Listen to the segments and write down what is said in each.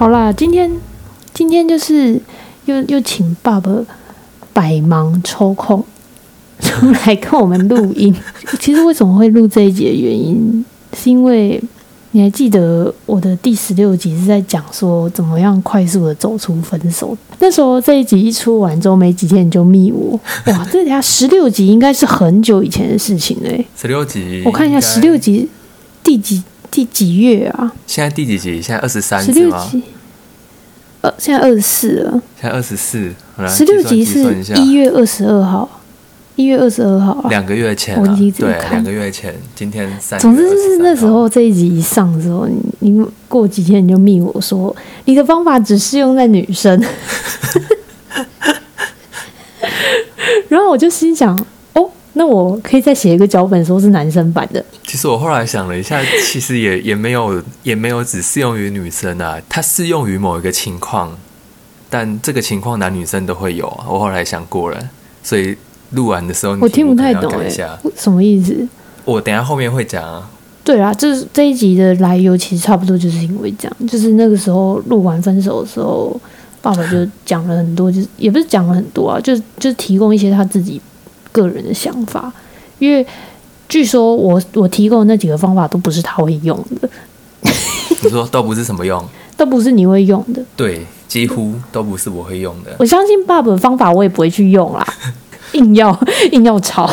好啦，今天今天就是又又请爸爸百忙抽空出来跟我们录音。其实为什么会录这一集的原因，是因为你还记得我的第十六集是在讲说怎么样快速的走出分手。那时候这一集一出完之后没几天你就密我，哇，这下十六集应该是很久以前的事情嘞、十六集，我看一下十六，集第几第几月啊？现在第几集？现在二十三？集，呃，现在二十四了。现在二十四，十六集是一月二十二号，一月二十二号啊。两个月前、啊，我已经对，看两个月前，今天三。总之就是那时候这一集一上的时候，你你过几天你就密我说你的方法只适用在女生，然后我就心想，哦，那我可以再写一个脚本，说是男生版的。其实我后来想了一下，其实也也没有也没有只适用于女生啊，它适用于某一个情况，但这个情况男女生都会有啊。我后来想过了，所以录完的时候你我听不太懂哎。什么意思？我等下后面会讲啊。对啊，就是这一集的来由其实差不多就是因为这样，就是那个时候录完分手的时候，爸爸就讲了很多，就是也不是讲了很多啊，就是就是提供一些他自己个人的想法，因为据说我我提供的那几个方法都不是他会用的，你说都不是什么用，都不是你会用的。对，几乎都不是我会用的。我相信爸爸的方法我也不会去用啦，硬要硬要吵。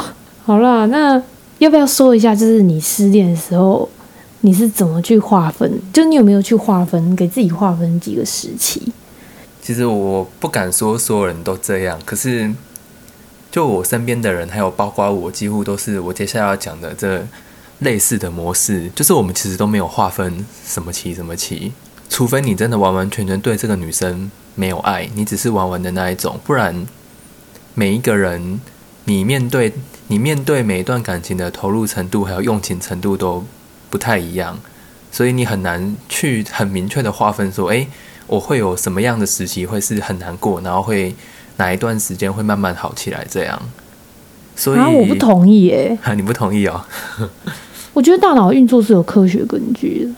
好啦，那要不要说一下，就是你失恋的时候，你是怎么去划分？就你有没有去划分，给自己划分几个时期？其实我不敢说所有人都这样，可是就我身边的人，还有包括我，几乎都是我接下来要讲的这类似的模式。就是我们其实都没有划分什么期什么期，除非你真的完完全全对这个女生没有爱，你只是玩玩的那一种，不然每一个人你面对你面对每一段感情的投入程度还有用情程度都不太一样，所以你很难去很明确的划分说，诶，我会有什么样的时期会是很难过，然后会哪一段时间会慢慢好起来这样。所以啊，我不同意耶、啊，你不同意哦？我觉得大脑运作是有科学根据的，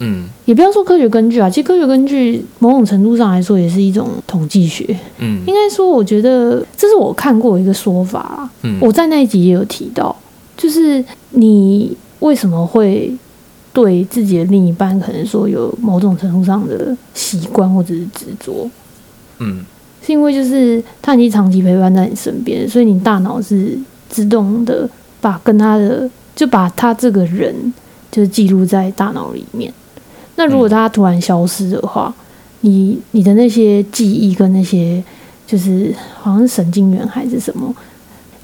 嗯。也不要说科学根据啊，其实科学根据某种程度上来说也是一种统计学。嗯。应该说，我觉得这是我看过一个说法啦，嗯，我在那一集也有提到，就是你为什么会对自己的另一半可能说有某种程度上的习惯或者是执着，嗯是因为就是他已经长期陪伴在你身边，所以你大脑是自动的把跟他的就把他这个人就是记录在大脑里面。那如果他突然消失的话，你你的那些记忆跟那些就是好像是神经元还是什么，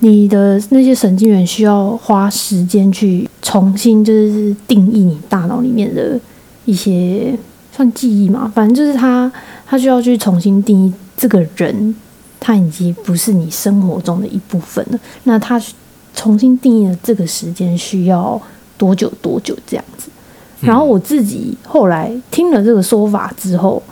你的那些神经元需要花时间去重新就是定义你大脑里面的一些算记忆嘛，反正就是他他需要去重新定义这个人，他已经不是你生活中的一部分了。那他重新定义了这个时间需要多久多久这样子？然后我自己后来听了这个说法之后，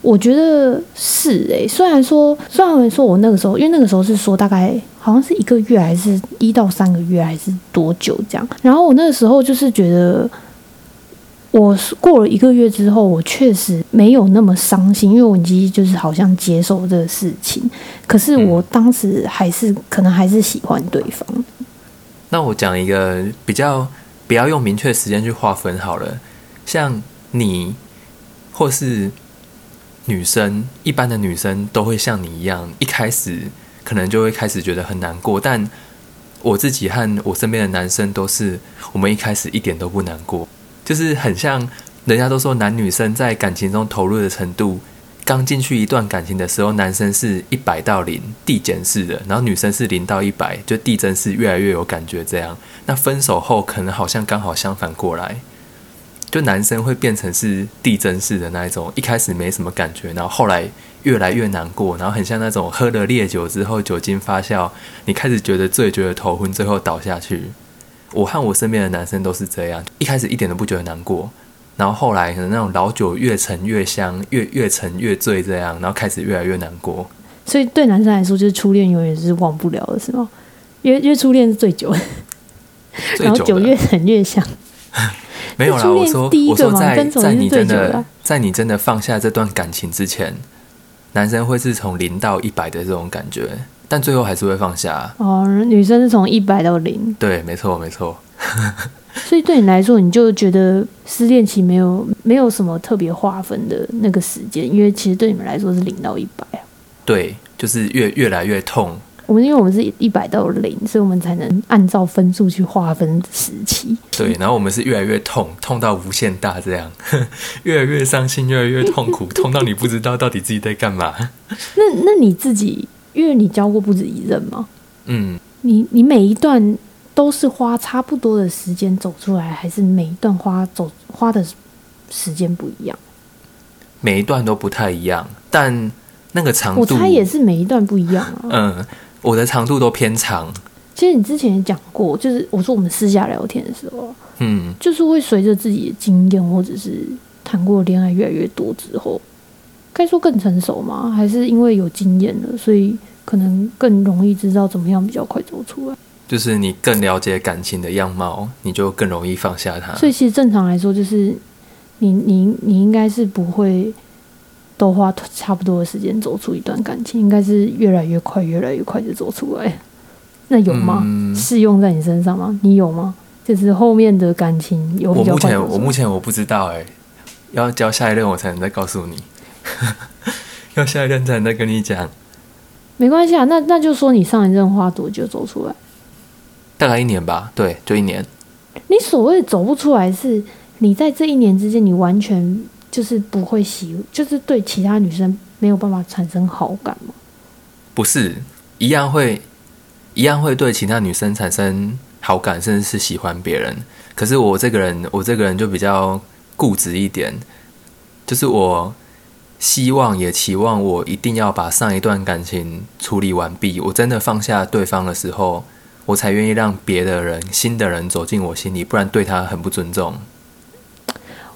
我觉得是诶、虽然说虽然说我那个时候，因为那个时候是说大概好像是一个月还是一到三个月还是多久这样，然后我那个时候就是觉得。我过了一个月之后，我确实没有那么伤心，因为我已经就是好像接受这个事情。可是我当时还是可能还是喜欢对方。那我讲一个比较不要用明确时间去划分好了，像你或是女生，一般的女生都会像你一样，一开始可能就会开始觉得很难过，但我自己和我身边的男生都是，我们一开始一点都不难过，就是很像人家都说男女生在感情中投入的程度。刚进去一段感情的时候，男生是一百到零递减式的，然后女生是零到一百，就递增式，越来越有感觉这样。那分手后可能好像刚好相反过来，就男生会变成是递增式的那一种，一开始没什么感觉，然后后来越来越难过，然后很像那种喝了烈酒之后酒精发酵，你开始觉得醉，觉得头昏，最后倒下去。我和我身边的男生都是这样，一开始一点都不觉得难过。然后后来可能那种老酒越陈越香，越越陈越醉这样，然后开始越来越难过。所以对男生来说，就是初恋永远是忘不了的，是吗？因为因为初恋是最久的，然后酒越陈越香。没有啦，我说第一个我说在在你真的在你真的放下这段感情之前，男生会是从零到一百的这种感觉，但最后还是会放下。哦，女生是从一百到零，对，没错，没错。所以对你来说，你就觉得失恋期没有没有什么特别划分的那个时间，因为其实对你们来说是零到一百啊。对，就是越越来越痛。我们因为我们是一百到零，所以我们才能按照分数去划分时期。对，然后我们是越来越痛，痛到无限大，这样 越来越伤心，越来越痛苦，痛到你不知道到底自己在干嘛。那那你自己，因为你教过不止一任嘛，嗯，你你每一段都是花差不多的时间走出来，还是每一段花走花的时间不一样？每一段都不太一样，但那个长度，我猜也是每一段不一样啊。嗯，我的长度都偏长。其实你之前也讲过，就是我说我们私下聊天的时候，嗯，就是会随着自己的经验或者是谈过的恋爱越来越多之后，该说更成熟吗？还是因为有经验了，所以可能更容易知道怎么样比较快走出来？就是你更了解感情的样貌，你就更容易放下它。所以其实正常来说，就是你你你应该是不会都花差不多的时间走出一段感情，应该是越来越快，越来越快就走出来。那有吗？嗯适用在你身上吗？你有吗？就是后面的感情有比我目前我目前我不知道哎、要交下一任我才能再告诉你，要下一任才能再跟你讲，没关系啊，那那就说你上一任花多久走出来？大概一年吧，对，就一年。你所谓走不出来，是你在这一年之间，你完全就是不会喜，就是对其他女生没有办法产生好感吗？不是一样会一样会对其他女生产生好感，甚至是喜欢别人。可是我这个人，我这个人就比较固执一点，就是我希望也期望我一定要把上一段感情处理完毕。我真的放下对方的时候，我才愿意让别的人、新的人走进我心里，不然对他很不尊重。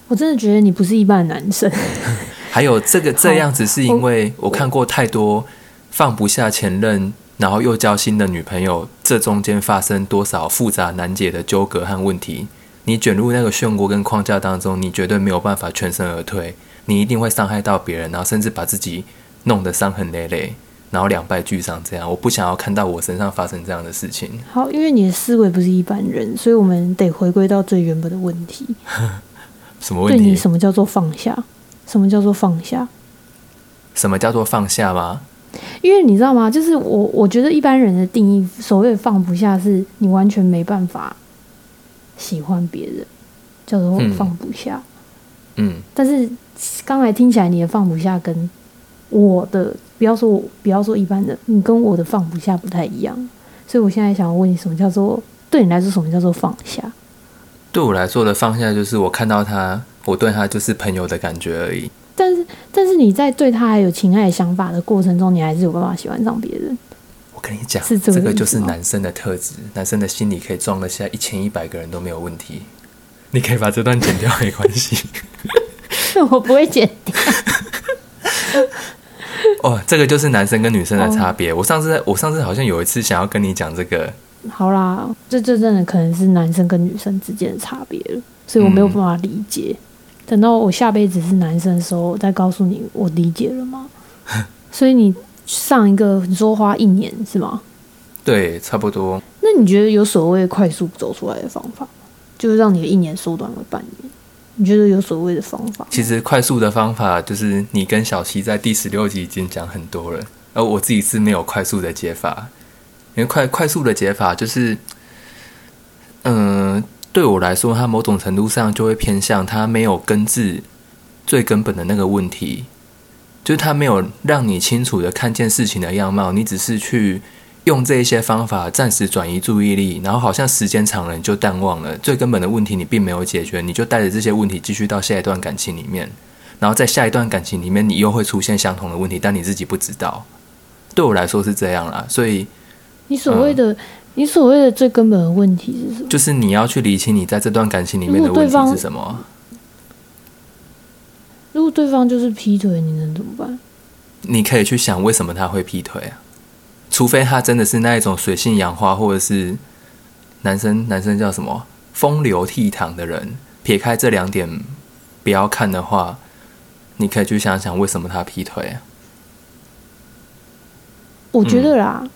我真的觉得你不是一般的男生。还有这个这样子，是因为我看过太多放不下前任，然后又交新的女朋友，这中间发生多少复杂难解的纠葛和问题。你卷入那个漩涡跟框架当中，你绝对没有办法全身而退，你一定会伤害到别人，然后甚至把自己弄得伤痕累累，然后两败俱伤。这样，我不想要看到我身上发生这样的事情。好，因为你的思维不是一般人，所以我们得回归到最原本的问题。什么问题？对你什么叫做放下？什么叫做放下？什么叫做放下吗？因为你知道吗？就是我，我觉得一般人的定义，所谓的放不下，是你完全没办法喜欢别人，叫做嗯放不下。嗯，但是刚才听起来，你的放不下跟我的，不要说我，不要说一般的，你跟我的放不下不太一样。所以我现在想要问你，什么叫做对你来说，什么叫做放下？对我来说的放下，就是我看到他，我对他就是朋友的感觉而已。但是，但是你在对他还有情爱想法的过程中，你还是有办法喜欢上别人。我跟你讲，是这个就是男生的特质，男生的心里可以装得下一千一百个人都没有问题。你可以把这段剪掉，没关系。我不会剪掉。哦，这个就是男生跟女生的差别。我上次我上次好像有一次想要跟你讲这个，好啦，这这真的可能是男生跟女生之间的差别了，所以我没有办法理解。等到我下辈子是男生的时候，我再告诉你我理解了吗？所以你上一个你说花一年是吗？对，差不多。那你觉得有所谓快速走出来的方法吗，就是让你的一年缩短为半年？你觉得有所谓的方法？其实快速的方法就是你跟小七在第十六集已经讲很多了，而我自己是没有快速的解法，因为快快速的解法就是，嗯、对我来说，它某种程度上就会偏向它没有根治最根本的那个问题，就是它没有让你清楚的看见事情的样貌，你只是去用这一些方法暂时转移注意力，然后好像时间长了你就淡忘了最根本的问题，你并没有解决，你就带着这些问题继续到下一段感情里面，然后在下一段感情里面，你又会出现相同的问题，但你自己不知道。对我来说是这样啦，所以你所谓的、你所谓的最根本的问题是什么？就是你要去理清你在这段感情里面的问题是什么。如果对方就是劈腿，你能怎么办？你可以去想为什么他会劈腿啊？除非他真的是那一种水性杨花，或者是男生男生叫什么风流倜傥的人，撇开这两点不要看的话，你可以去想想为什么他劈腿啊。我觉得啦，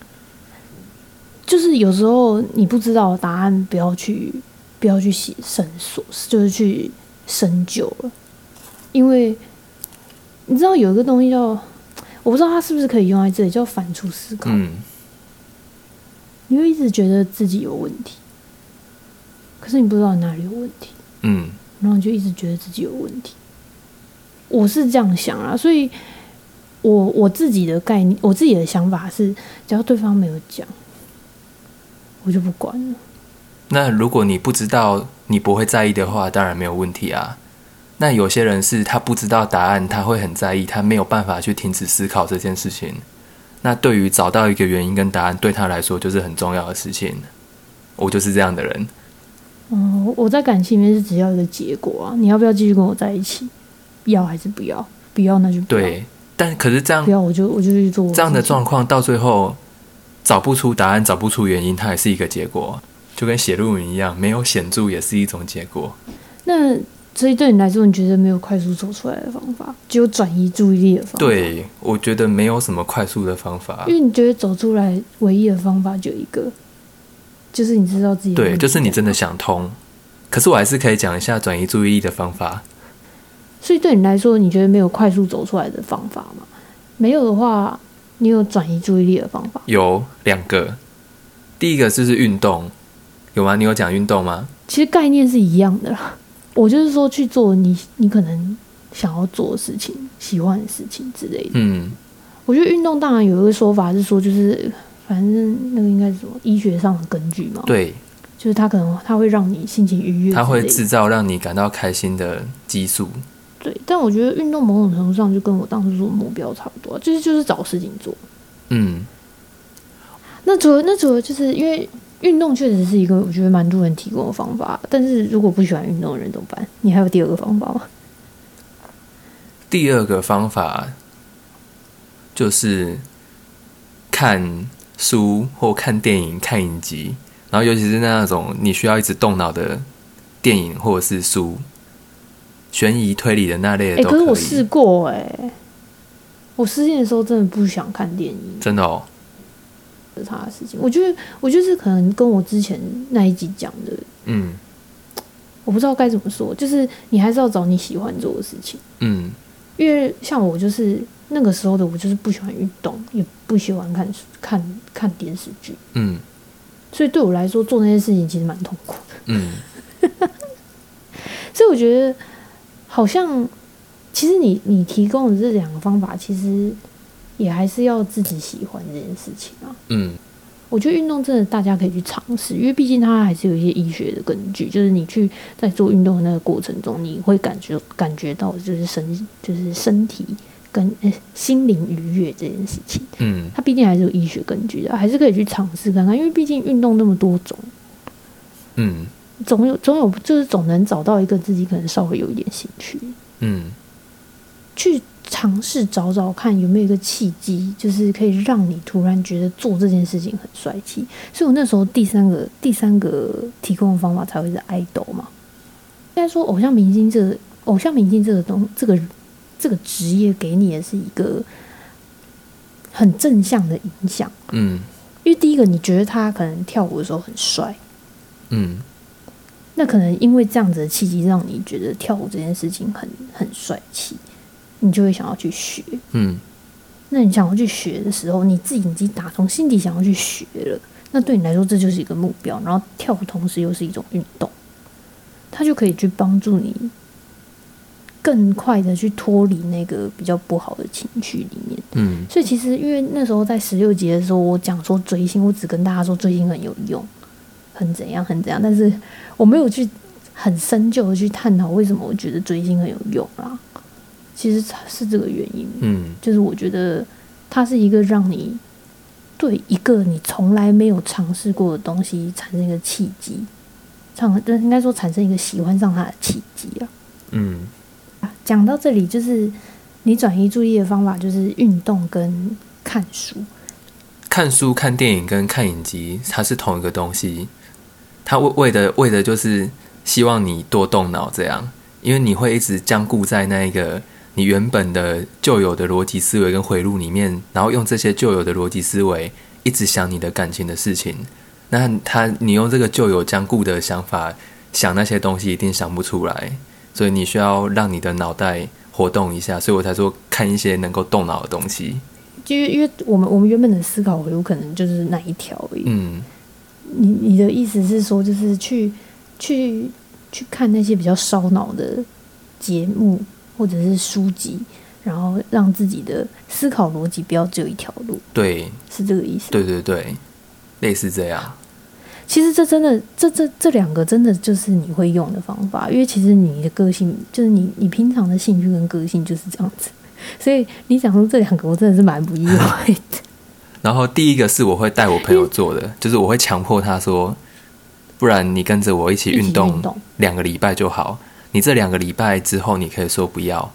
就是有时候你不知道答案，不要去不要去细深索，就是去深究了，因为你知道有一个东西叫，我不知道它是不是可以用在这里，叫反刍思考。嗯你会一直觉得自己有问题，可是你不知道哪里有问题，嗯然后你就一直觉得自己有问题。我是这样想啊，所以我我自己的概念，我自己的想法是，只要对方没有讲，我就不管了。那如果你不知道，你不会在意的话，当然没有问题啊。那有些人是他不知道答案，他会很在意，他没有办法去停止思考这件事情。那对于找到一个原因跟答案，对他来说就是很重要的事情。我就是这样的人。嗯，我在感情里面是只要一个结果啊，你要不要继续跟我在一起？要还是不要？不要那就不要，对，但可是这样不要我就我就去做这样的状况到最后找不出答案，找不出原因，它也是一个结果，就跟写论文一样，没有显著也是一种结果。那所以对你来说，你觉得没有快速走出来的方法，只有转移注意力的方法。，对，我觉得没有什么快速的方法因。为你觉得走出来唯一的方法就一个，就是你知道自己对，就是你真的。想通。可是我还是可以讲一下转移注意力的方法。所以对你来说，你觉得没有快速走出来的方法吗？没有的话，你有转移注意力的方法？有两个，第一个就是运动，有吗？你有讲运动吗？其实概念是一样的啦。我就是说去做你你可能想要做的事情、喜欢的事情之类的。嗯，我觉得运动当然有一个说法是说，就是反正那个应该是什么医学上的根据嘛，，对，就是它可能它会让你心情愉悦它会制造让你感到开心的激素。对。但我觉得运动某种程度上就跟我当初说的目标差不多，就是就是找事情做。嗯，那除了那除了就是因为运动确实是一个我觉得蛮多人提供的方法，但是如果不喜欢运动的人怎么办？你还有第二个方法吗？第二个方法就是看书或看电影、看影集，然后尤其是那种你需要一直动脑的电影或者是书，悬疑推理的那类哎、的都可以。可是我试过哎、我失恋的时候真的不想看电影，真的哦，是他的事情。我觉得，我觉得是可能跟我之前那一集讲的，嗯我不知道该怎么说，就是你还是要找你喜欢做的事情。嗯因为像我就是那个时候的我，就是不喜欢运动，也不喜欢看看看电视剧，嗯所以对我来说做那些事情其实蛮痛苦的。嗯，所以我觉得好像，其实你你提供的这两个方法，其实也还是要自己喜欢这件事情啊。嗯。我觉得运动真的大家可以去尝试，因为毕竟它还是有一些医学的根据，就是你去在做运动的那个过程中，你会感觉感觉到就是身就是身体跟、呃心灵愉悦这件事情，嗯。它毕竟还是有医学根据的，还是可以去尝试看看，因为毕竟运动那么多种，嗯。总有总有就是总能找到一个自己可能稍微有一点兴趣，嗯。去尝试找找看有没有一个契机，就是可以让你突然觉得做这件事情很帅气。所以我那时候第三个第三个提供的方法才会是爱豆嘛。应该说，偶像明星这个偶像明星这个东这个这个职业给你的是一个很正向的影响，嗯。因为第一个你觉得他可能跳舞的时候很帅，嗯。那可能因为这样子的契机，让你觉得跳舞这件事情很很帅气，你就会想要去学。嗯那你想要去学的时候，你自己已经打从心底想要去学了，那对你来说这就是一个目标。然后跳舞同时又是一种运动，它就可以去帮助你更快的去脱离那个比较不好的情绪里面。嗯所以其实因为那时候在十六节的时候，我讲说追星，我只跟大家说追星很有用，很怎样很怎样，但是我没有去很深究的去探讨为什么我觉得追星很有用啦。其实是这个原因，嗯就是我觉得它是一个让你对一个你从来没有尝试过的东西产生一个契机，产应该说产生一个喜欢上它的契机啊。嗯讲到这里，就是你转移注意的方法就是运动跟看书。看书、看电影跟看影集，它是同一个东西。它为为的为的就是希望你多动脑，这样，因为你会一直僵固在那一个你原本的旧有的逻辑思维跟回路里面，然后用这些旧有的逻辑思维一直想你的感情的事情。那他，你用这个旧有僵固的想法想那些东西，一定想不出来。所以你需要让你的脑袋活动一下，所以我才说看一些能够动脑的东西。就因为我们我们原本的思考回路可能就是那一条而已。嗯，你你的意思是说，就是去去去看那些比较烧脑的节目或者是书籍，然后让自己的思考逻辑不要只有一条路。对，是这个意思。对对对，类似这样。其实这真的，这这这两个真的就是你会用的方法，因为其实你的个性就是你你平常的兴趣跟个性就是这样子，所以你想说这两个，我真的是蛮不意外的。然后第一个是我会带我朋友做的，就是我会强迫他说，不然你跟着我一起运动两个礼拜就好。你这两个礼拜之后，你可以说不要。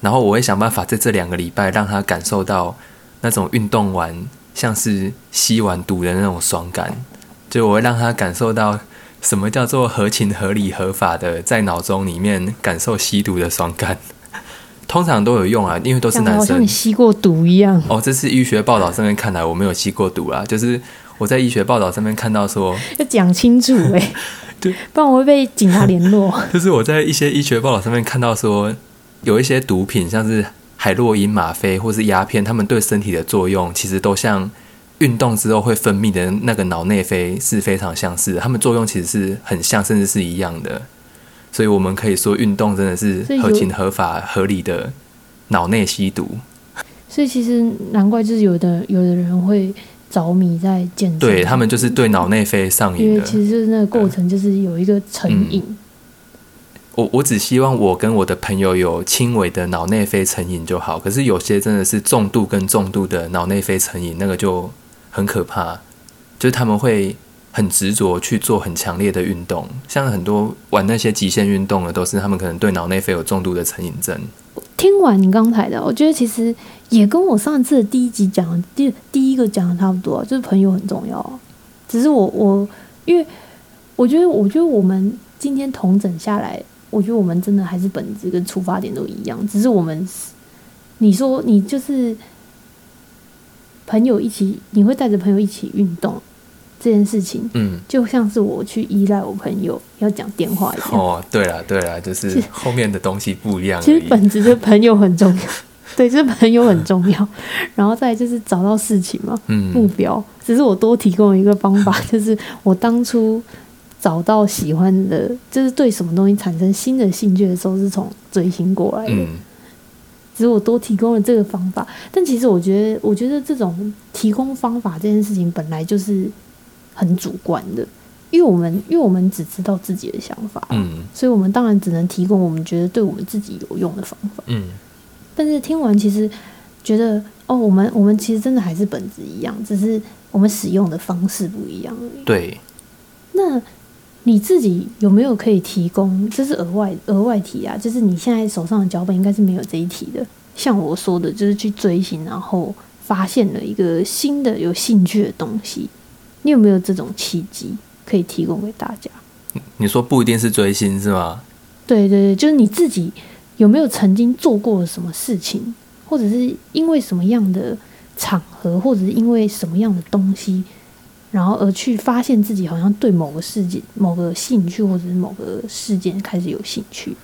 然后我会想办法在这两个礼拜让他感受到那种运动完像是吸完毒的那种爽感。就我会让他感受到什么叫做合情合理合法的，在脑中里面感受吸毒的爽感，通常都有用啊，因为都是男生。像你吸过毒一样。哦，这是医学报道上面看来我没有吸过毒啊，就是我在医学报道上面看到说 要讲清楚哎，对，不然我会被警察联络。就是我在一些医学报道上面看到说，有一些毒品，像是海洛因、吗啡或是鸦片，他们对身体的作用其实都像。运动之后会分泌的那个脑内啡是非常相似的，它们作用其实是很像，甚至是一样的。所以我们可以说，运动真的是合情合法、合理的脑内吸毒。所以其实难怪，就是有的有的人会着迷在健身，对他们就是对脑内啡上瘾。因为其实就是那个过程就是有一个成瘾。我我只希望我跟我的朋友有轻微的脑内啡成瘾就好，可是有些真的是重度跟重度的脑内啡成瘾，那个就。很可怕，就是他们会很执着去做很强烈的运动，像很多玩那些极限运动的，都是他们可能对脑内啡有重度的成瘾症。听完你刚才的，我觉得其实也跟我上次的第一集讲第第一个讲的差不多，就是朋友很重要。只是我我因为我觉得我觉得我们今天同整下来，我觉得我们真的还是本质跟出发点都一样，只是我们你说你就是。朋友一起，你会带着朋友一起运动这件事情，嗯，就像是我去依赖我朋友要讲电话一样。哦，对了，对了，就是后面的东西不一样。其实本质的朋友很重要，对，就是朋友很重要。然后再就是找到事情嘛，嗯，目标。只是我多提供一个方法，就是我当初找到喜欢的，就是对什么东西产生新的兴趣的时候，是从追星过来的。只是我多提供了这个方法，但其实我觉得，我觉得这种提供方法这件事情本来就是很主观的，因为我们因为我们只知道自己的想法，嗯，所以我们当然只能提供我们觉得对我们自己有用的方法，嗯。但是听完，其实觉得哦，我们我们其实真的还是本质一样，只是我们使用的方式不一样而已。对。那。你自己有没有可以提供？这是额外额外题啊，就是你现在手上的脚本应该是没有这一题的。像我说的，就是去追星，然后发现了一个新的有兴趣的东西。你有没有这种契机可以提供给大家？你说不一定是追星是吗？对对对，就是你自己有没有曾经做过什么事情，或者是因为什么样的场合，或者是因为什么样的东西？然后而去发现自己好像对某个事件、某个兴趣或者是某个事件开始有兴趣。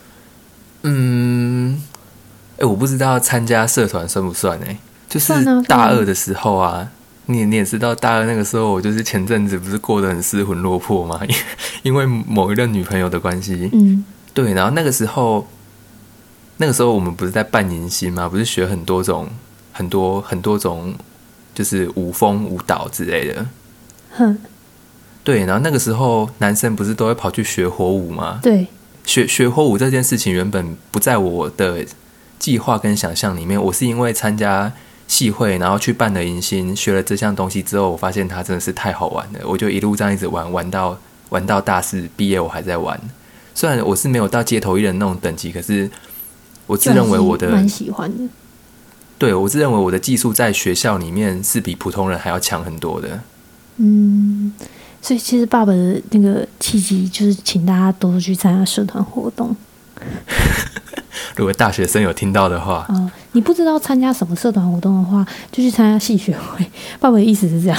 嗯，哎，我不知道参加社团算不算？哎，就是大二的时候啊，你你也知道，大二那个时候我就是前阵子不是过得很失魂落魄嘛，因因为某一任女朋友的关系。嗯，对，然后那个时候，那个时候我们不是在办迎新吗？不是学很多种、很多很多种，就是舞风舞蹈之类的。哼，对，然后那个时候男生不是都会跑去学火舞吗？对，学学火舞这件事情原本不在我的计划跟想象里面。我是因为参加戏会，然后去办了迎新，学了这项东西之后，我发现它真的是太好玩了，我就一路这样一直玩，玩到玩到大四毕业，我还在玩。虽然我是没有到街头艺人那种等级，可是我自认为我的蛮喜欢的。对我自认为我的技术在学校里面是比普通人还要强很多的。嗯，所以其实爸爸的那个契机就是请大家多多去参加社团活动。如果大学生有听到的话，啊、你不知道参加什么社团活动的话，就去参加系学会。爸爸的意思是这样。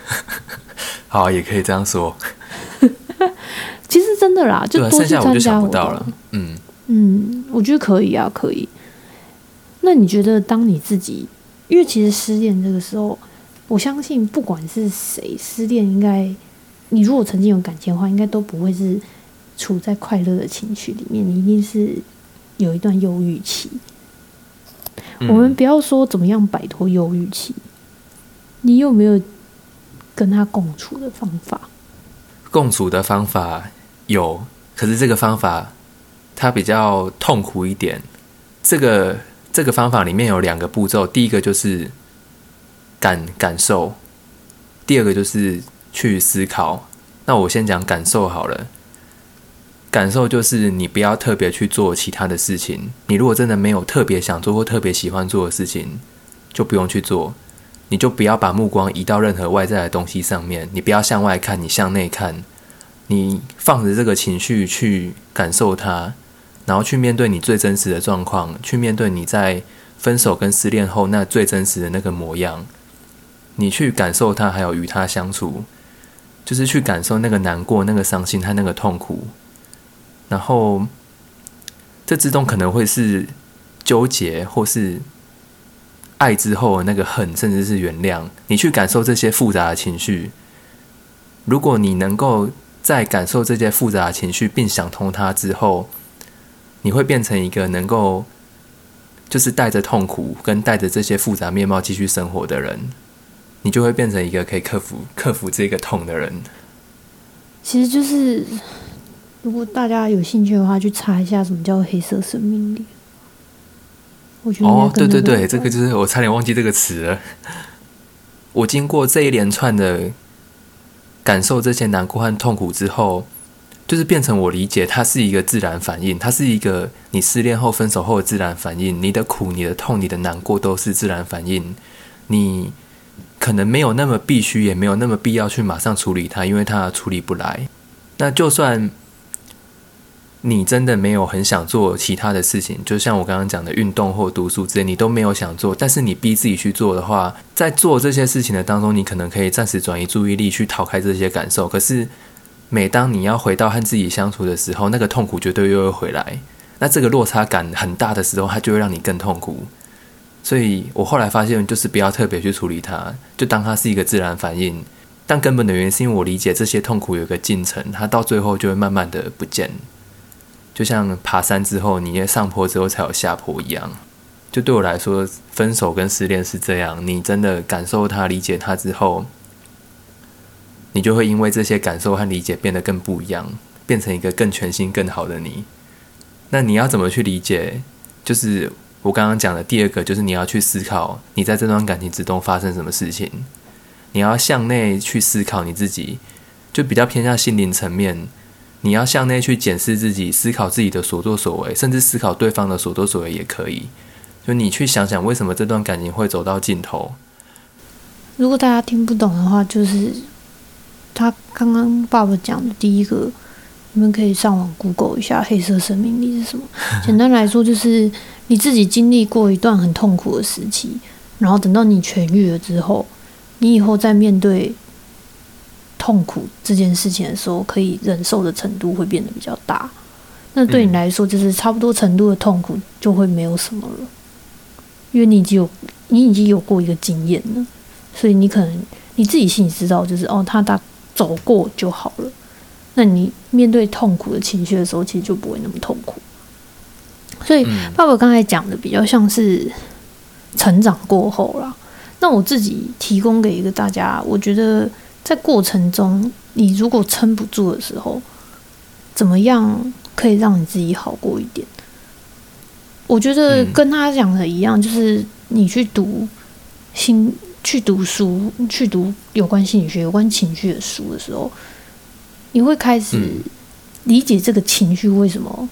好，也可以这样说。其实真的啦，就多去剩下我就参加活动想不到了。。嗯，嗯，我觉得可以啊，可以。那你觉得，当你自己，因为其实失恋这个时候，我相信不管是谁失恋，应该你如果曾经有感情的话，应该都不会是处在快乐的情绪里面，你一定是有一段忧郁期。嗯我们不要说怎么样摆脱忧郁期，你有没有跟他共处的方法？共处的方法有，可是这个方法它比较痛苦一点。这个这个方法里面有两个步骤，第一个就是感感受，第二个就是去思考。那我先讲感受好了。感受就是你不要特别去做其他的事情。你如果真的没有特别想做或特别喜欢做的事情，就不用去做。你就不要把目光移到任何外在的东西上面，你不要向外看，你向内看，你放着这个情绪去感受它，然后去面对你最真实的状况，去面对你在分手跟失恋后那最真实的那个模样，你去感受它，还有与它相处，就是去感受那个难过、那个伤心和那个痛苦，然后这之中可能会是纠结，或是。爱之后的那个恨，甚至是原谅，你去感受这些复杂的情绪。如果你能够在感受这些复杂的情绪并想通它之后，你会变成一个能够就是带着痛苦跟带着这些复杂面貌继续生活的人，你就会变成一个可以克服克服这个痛的人。其实就是，如果大家有兴趣的话，去查一下什么叫黑色生命力。我觉得哦，对对对，这个就是我差点忘记这个词了。我经过这一连串的感受这些难过和痛苦之后，就是变成我理解它是一个自然反应，它是一个你失恋后、分手后的自然反应。你的苦、你的痛、你的难过都是自然反应。你可能没有那么必须，也没有那么必要去马上处理它，因为它处理不来。那就算你真的没有很想做其他的事情，就像我刚刚讲的运动或读书之类，你都没有想做，但是你逼自己去做的话，在做这些事情的当中，你可能可以暂时转移注意力去逃开这些感受。可是，每当你要回到和自己相处的时候，那个痛苦绝对又会回来。那这个落差感很大的时候，它就会让你更痛苦。所以我后来发现，就是不要特别去处理它，就当它是一个自然反应。但根本的原因是因为我理解这些痛苦有个进程，它到最后就会慢慢的不见。就像爬山之后，你上坡之后才有下坡一样。就对我来说，分手跟失恋是这样，你真的感受它、理解它之后，你就会因为这些感受和理解变得更不一样，变成一个更全新、更好的你。那你要怎么去理解？就是我刚刚讲的第二个，就是你要去思考你在这段感情之中发生什么事情。你要向内去思考你自己，就比较偏向心灵层面。你要向内去检视自己，思考自己的所作所为，甚至思考对方的所作所为也可以。就你去想想，为什么这段感情会走到尽头？如果大家听不懂的话，就是他刚刚爸爸讲的第一个，你们可以上网 Google 一下黑色生命力是什么。简单来说，就是你自己经历过一段很痛苦的时期，然后等到你痊愈了之后，你以后再面对痛苦这件事情的时候，可以忍受的程度会变得比较大。那对你来说，就是差不多程度的痛苦就会没有什么了，因为你已经有你已经有过一个经验了。所以你可能你自己心里知道，就是哦，他大走过就好了。那你面对痛苦的情绪的时候，其实就不会那么痛苦。所以嗯爸爸刚才讲的比较像是成长过后啦。那我自己提供给一个大家，我觉得在过程中，你如果撑不住的时候，怎么样可以让你自己好过一点？我觉得嗯跟他讲的一样，就是你去读心。去读书，去读有关心理学、有关情绪的书的时候，你会开始嗯理解这个情绪为什么，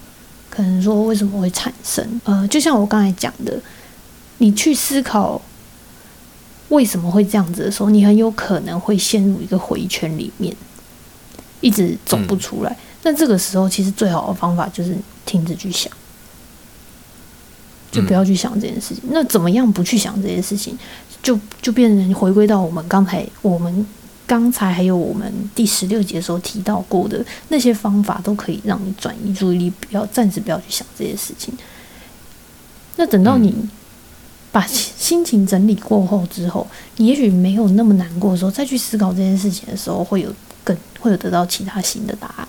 可能说为什么会产生。呃，就像我刚才讲的，你去思考为什么会这样子的时候，你很有可能会陷入一个回圈里面，一直走不出来。那这个时候，其实最好的方法就是停止去想，就不要去想这件事情。那怎么样不去想这件事情，就就变成回归到我们刚才我们刚才还有我们第十六节时候提到过的那些方法，都可以让你转移注意力，不要暂时不要去想这些事情。那等到你把心情整理过后之后，你也许没有那么难过的时候，再去思考这件事情的时候，会有更会有得到其他新的答案。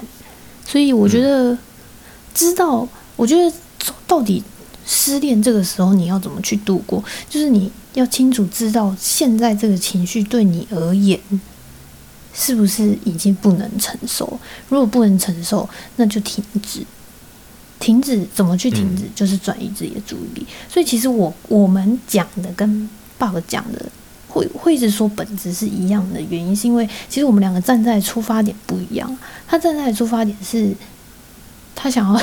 所以我觉得，知道，我觉得到底失恋这个时候你要怎么去度过，就是你要清楚知道现在这个情绪对你而言是不是已经不能承受。如果不能承受，那就停止。停止怎么去停止？就是转移自己的注意力。所以其实我我们讲的跟爸爸讲的会会一直说本质是一样的原因，是因为其实我们两个站在出发点不一样。他站在出发点是，他想要，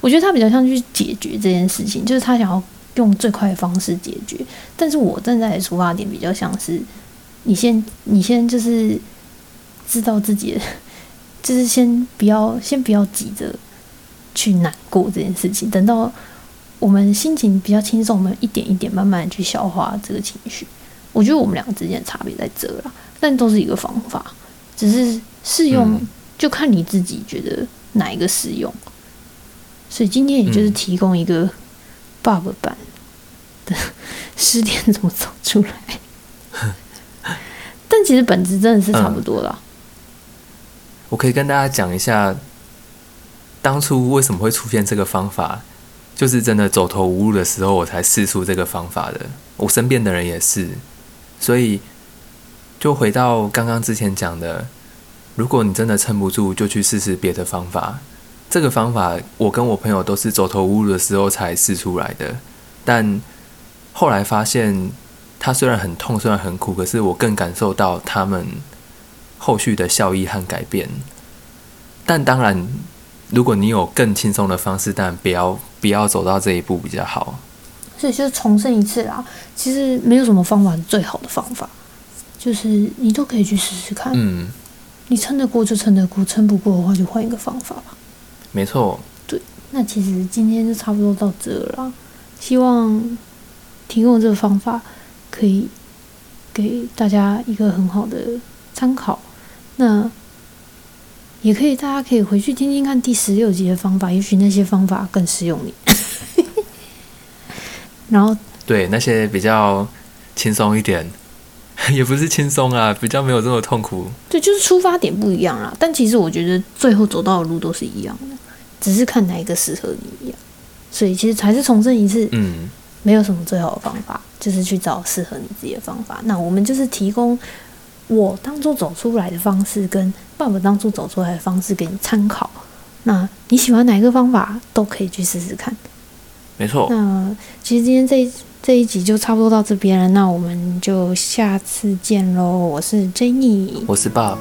我觉得他比较像去解决这件事情，就是他想要用最快的方式解决。但是我站在的出发点比较像是，你先你先就是知道自己，就是先不要先不要急着。去难过这件事情，等到我们心情比较轻松，我们一点一点慢慢的去消化这个情绪。我觉得我们两个之间的差别在这了，但都是一个方法，只是适用就看你自己觉得哪一个适用。所以今天也就是提供一个 bug 版的 失恋怎么走出来，但其实本质真的是差不多了。我可以跟大家讲一下。当初为什么会出现这个方法？就是真的走投无路的时候，我才试出这个方法的。我身边的人也是，所以就回到刚刚之前讲的，如果你真的撑不住，就去试试别的方法。这个方法，我跟我朋友都是走投无路的时候才试出来的。但后来发现，它虽然很痛，虽然很苦，可是我更感受到他们后续的效益和改变。但当然。如果你有更轻松的方式，但不要不要走到这一步比较好。所以就是重申一次啦，其实没有什么方法是最好的方法，就是你都可以去试试看。嗯，你撑得过就撑得过，撑不过的话就换一个方法吧。没错。对，那其实今天就差不多到这了。希望提供这个方法可以给大家一个很好的参考。那。也可以，大家可以回去听听看第十六集的方法，也许那些方法更适用你。然后，对那些比较轻松一点，也不是轻松啊，比较没有这么痛苦。对，就是出发点不一样啦。但其实我觉得最后走到的路都是一样的，只是看哪一个适合你一样。所以其实还是重申一次，嗯，没有什么最好的方法，就是去找适合你自己的方法。那我们就是提供。我当初走出来的方式，跟爸爸当初走出来的方式给你参考。那你喜欢哪一个方法，都可以去试试看。没错。那其实今天这这一集就差不多到这边了，那我们就下次见喽。我是 Jenny，我是爸。